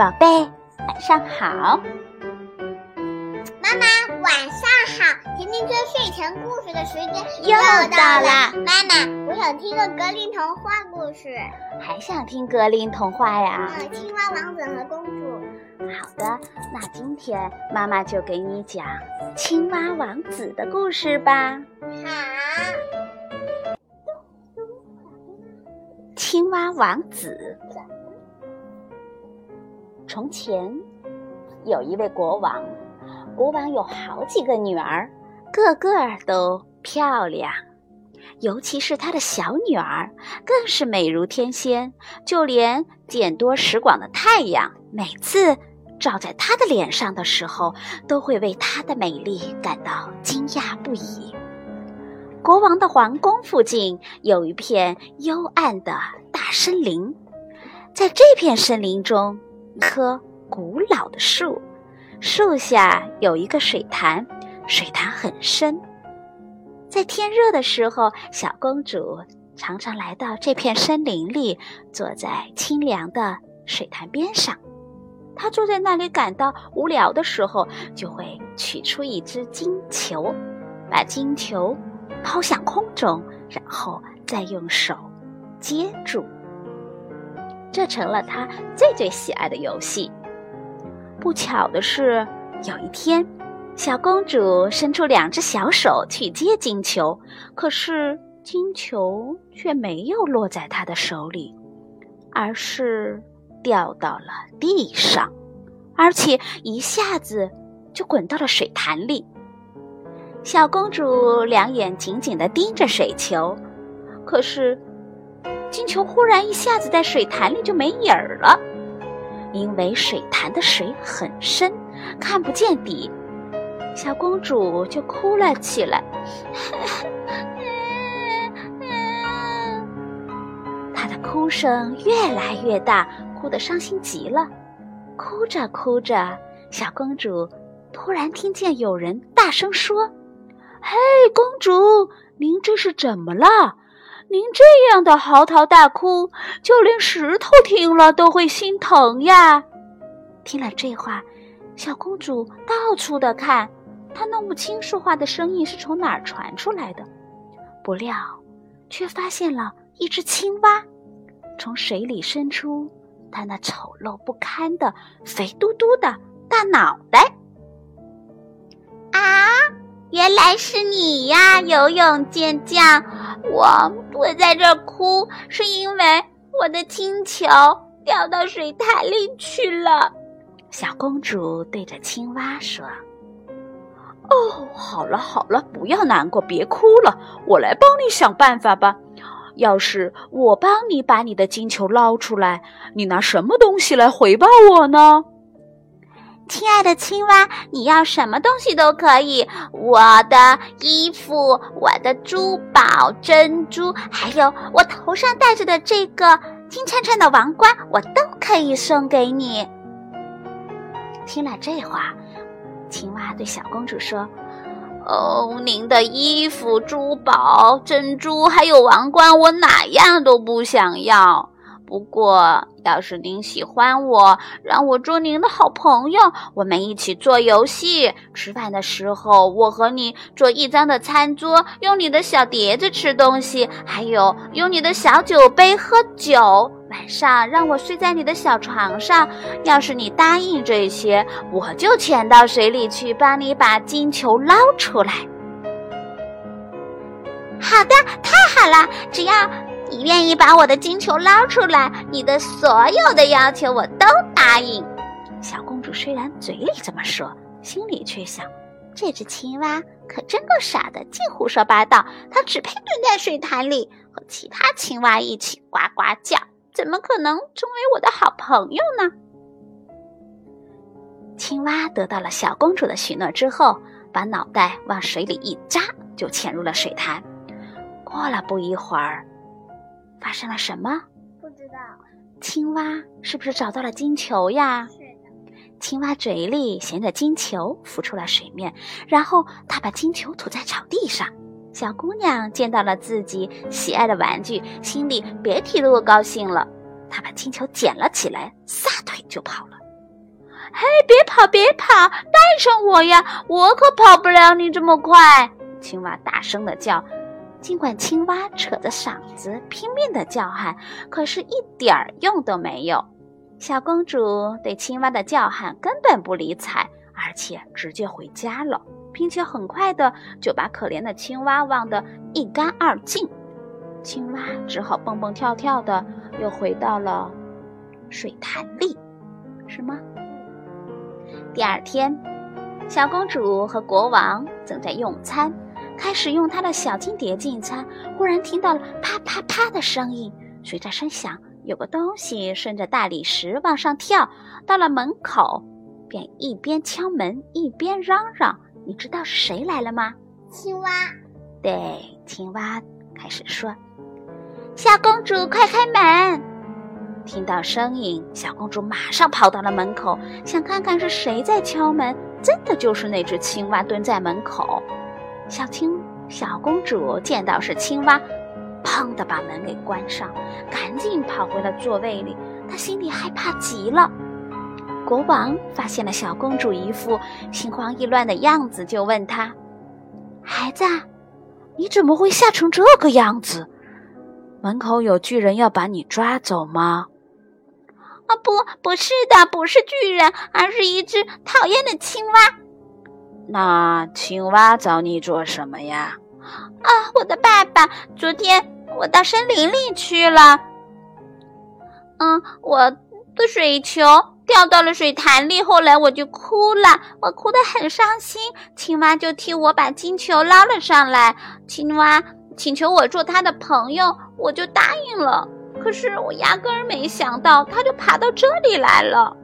宝贝，晚上好。妈妈，晚上好。甜甜圈睡前故事的时间又到了。妈妈，我想听个格林童话故事。还想听格林童话呀？嗯，青蛙王子和公主。好的，那今天妈妈就给你讲青蛙王子的故事吧。好。青蛙王子。从前有一位国王，国王有好几个女儿，个个都漂亮，尤其是他的小女儿，更是美如天仙。就连见多识广的太阳，每次照在她的脸上的时候，都会为她的美丽感到惊讶不已。国王的皇宫附近有一片幽暗的大森林，在这片森林中。棵古老的树，树下有一个水潭，水潭很深。在天热的时候，小公主常常来到这片森林里，坐在清凉的水潭边上。她坐在那里感到无聊的时候，就会取出一只金球，把金球抛向空中，然后再用手接住。这成了他最最喜爱的游戏。不巧的是，有一天，小公主伸出两只小手去接金球，可是金球却没有落在她的手里，而是掉到了地上，而且一下子就滚到了水潭里。小公主两眼紧紧地盯着水球，可是。金球忽然一下子在水潭里就没影儿了，因为水潭的水很深，看不见底。小公主就哭了起来，她的哭声越来越大，哭得伤心极了。哭着哭着，小公主突然听见有人大声说：“嘿，公主，您这是怎么了？”您这样的嚎啕大哭，就连石头听了都会心疼呀！听了这话，小公主到处的看，她弄不清说话的声音是从哪儿传出来的。不料，却发现了一只青蛙从水里伸出它那丑陋不堪的肥嘟嘟的大脑袋。原来是你呀，游泳健将！我我在这哭，是因为我的金球掉到水潭里去了。小公主对着青蛙说：“哦，好了好了，不要难过，别哭了，我来帮你想办法吧。要是我帮你把你的金球捞出来，你拿什么东西来回报我呢？”亲爱的青蛙，你要什么东西都可以，我的衣服、我的珠宝、珍珠，还有我头上戴着的这个金灿灿的王冠，我都可以送给你。听了这话，青蛙对小公主说：“哦，您的衣服、珠宝、珍珠还有王冠，我哪样都不想要。”不过，要是您喜欢我，让我做您的好朋友，我们一起做游戏。吃饭的时候，我和你做一张的餐桌，用你的小碟子吃东西，还有用你的小酒杯喝酒。晚上让我睡在你的小床上。要是你答应这些，我就潜到水里去帮你把金球捞出来。好的，太好了，只要。你愿意把我的金球捞出来？你的所有的要求我都答应。小公主虽然嘴里这么说，心里却想：这只青蛙可真够傻的，净胡说八道。它只配蹲在水潭里和其他青蛙一起呱呱叫，怎么可能成为我的好朋友呢？青蛙得到了小公主的许诺之后，把脑袋往水里一扎，就潜入了水潭。过了不一会儿。发生了什么？不知道。青蛙是不是找到了金球呀？是的。青蛙嘴里衔着金球浮出了水面，然后它把金球吐在草地上。小姑娘见到了自己喜爱的玩具，心里别提多高兴了。她把金球捡了起来，撒腿就跑了。嘿，别跑，别跑，带上我呀！我可跑不了你这么快。”青蛙大声的叫。尽管青蛙扯着嗓子拼命的叫喊，可是一点儿用都没有。小公主对青蛙的叫喊根本不理睬，而且直接回家了，并且很快的就把可怜的青蛙忘得一干二净。青蛙只好蹦蹦跳跳的又回到了水潭里，是吗？第二天，小公主和国王正在用餐。开始用他的小金碟进餐，忽然听到了啪啪啪的声音。随着声响，有个东西顺着大理石往上跳，到了门口，便一边敲门一边嚷嚷：“你知道是谁来了吗？”青蛙。对，青蛙开始说：“小公主，快开门！”听到声音，小公主马上跑到了门口，想看看是谁在敲门。真的就是那只青蛙蹲在门口。小青小公主见到是青蛙，砰的把门给关上，赶紧跑回了座位里。她心里害怕极了。国王发现了小公主一副心慌意乱的样子，就问她：“孩子，你怎么会吓成这个样子？门口有巨人要把你抓走吗？”“啊，不，不是的，不是巨人，而是一只讨厌的青蛙。”那青蛙找你做什么呀？啊，我的爸爸，昨天我到森林里去了。嗯，我的水球掉到了水潭里，后来我就哭了，我哭得很伤心。青蛙就替我把金球捞了上来。青蛙请求我做他的朋友，我就答应了。可是我压根儿没想到，他就爬到这里来了。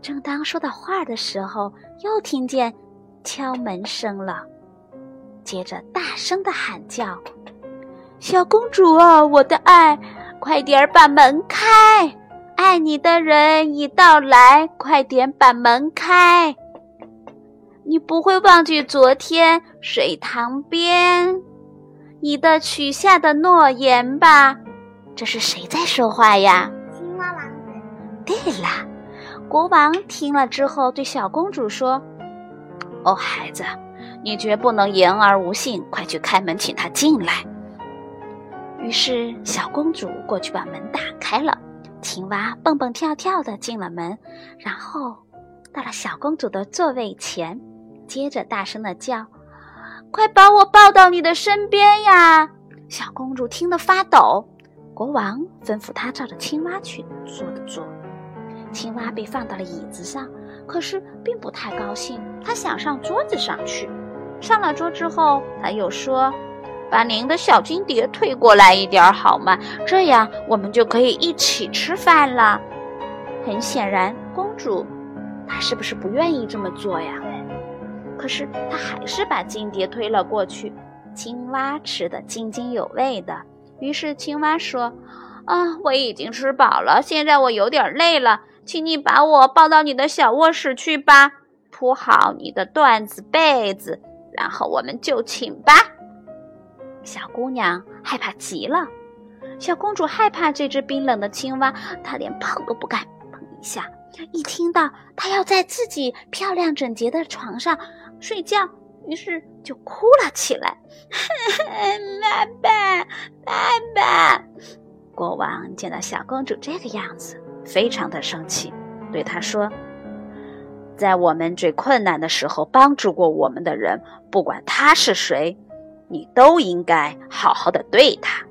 正当说到话的时候，又听见。敲门声了，接着大声的喊叫：“小公主啊，我的爱，快点把门开！爱你的人已到来，快点把门开！你不会忘记昨天水塘边你的许下的诺言吧？”这是谁在说话呀？青蛙王子。对了，国王听了之后对小公主说。哦，孩子，你绝不能言而无信，快去开门，请他进来。于是，小公主过去把门打开了，青蛙蹦蹦跳跳的进了门，然后到了小公主的座位前，接着大声的叫：“快把我抱到你的身边呀！”小公主听得发抖。国王吩咐她照着青蛙去做的做，青蛙被放到了椅子上。可是并不太高兴，他想上桌子上去。上了桌之后，他又说：“把您的小金碟推过来一点好吗？这样我们就可以一起吃饭了。”很显然，公主她是不是不愿意这么做呀？可是她还是把金碟推了过去。青蛙吃得津津有味的，于是青蛙说：“啊，我已经吃饱了，现在我有点累了。”请你把我抱到你的小卧室去吧，铺好你的缎子被子，然后我们就寝吧。小姑娘害怕极了，小公主害怕这只冰冷的青蛙，她连碰都不敢碰一下。一听到她要在自己漂亮整洁的床上睡觉，于是就哭了起来。爸爸，爸爸！国王见到小公主这个样子。非常的生气，对他说：“在我们最困难的时候帮助过我们的人，不管他是谁，你都应该好好的对他。”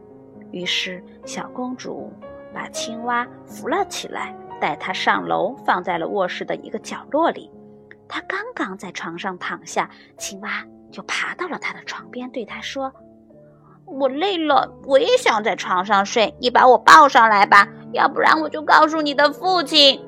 于是，小公主把青蛙扶了起来，带他上楼，放在了卧室的一个角落里。他刚刚在床上躺下，青蛙就爬到了他的床边，对他说：“我累了，我也想在床上睡，你把我抱上来吧。”要不然我就告诉你的父亲。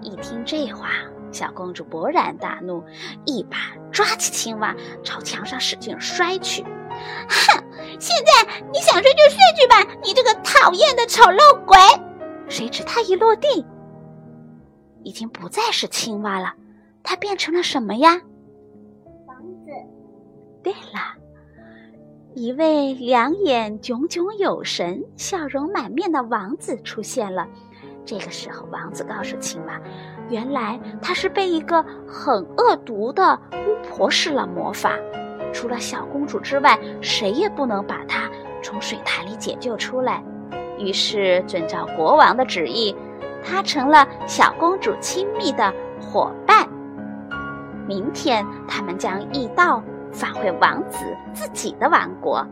一听这话，小公主勃然大怒，一把抓起青蛙，朝墙上使劲摔去。哼！现在你想睡就睡去吧，你这个讨厌的丑陋鬼！谁知他一落地，已经不再是青蛙了，它变成了什么呀？房子。对了。一位两眼炯炯有神、笑容满面的王子出现了，这个时候，王子告诉青蛙，原来他是被一个很恶毒的巫婆施了魔法，除了小公主之外，谁也不能把她从水潭里解救出来。于是，遵照国王的旨意，她成了小公主亲密的伙伴。明天，他们将一道返回王子自己的王国。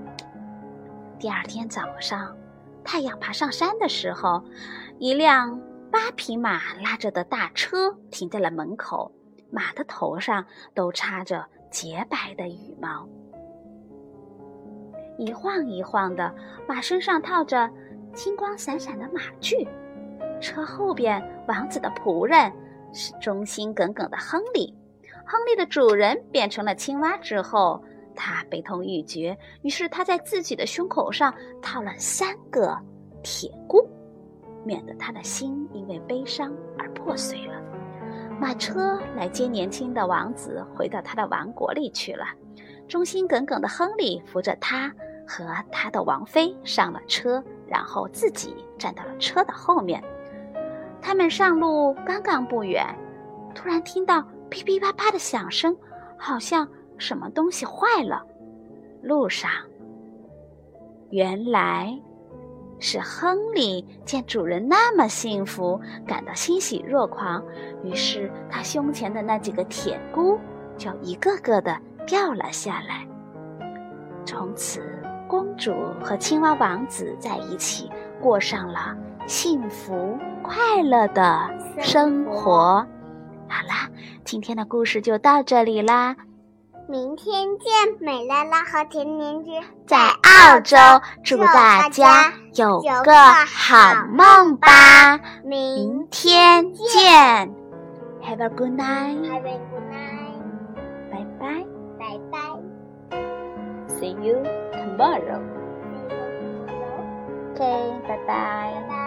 第二天早上，太阳爬上山的时候。一辆八匹马拉着的大车停在了门口，马的头上都插着洁白的羽毛，一晃一晃的，马身上套着金光闪闪的马具。车后边，王子的仆人是忠心耿耿的亨利。亨利的主人变成了青蛙之后，他悲痛欲绝，于是他在自己的胸口上套了三个铁箍。免得他的心因为悲伤而破碎了。马车来接年轻的王子回到他的王国里去了。忠心耿耿的亨利扶着他和他的王妃上了车，然后自己站到了车的后面。他们上路刚刚不远，突然听到噼噼啪啪的响声，好像什么东西坏了。路上，原来。是亨利见主人那么幸福，感到欣喜若狂，于是他胸前的那几个铁箍就一个个的掉了下来。从此，公主和青蛙王子在一起，过上了幸福快乐的生活。好啦，今天的故事就到这里啦。明天见，美拉拉和甜甜圈在澳洲，祝大家有个好梦吧！明天见，Have a good night，Have a good night，拜拜，拜拜，See you tomorrow，OK，拜拜。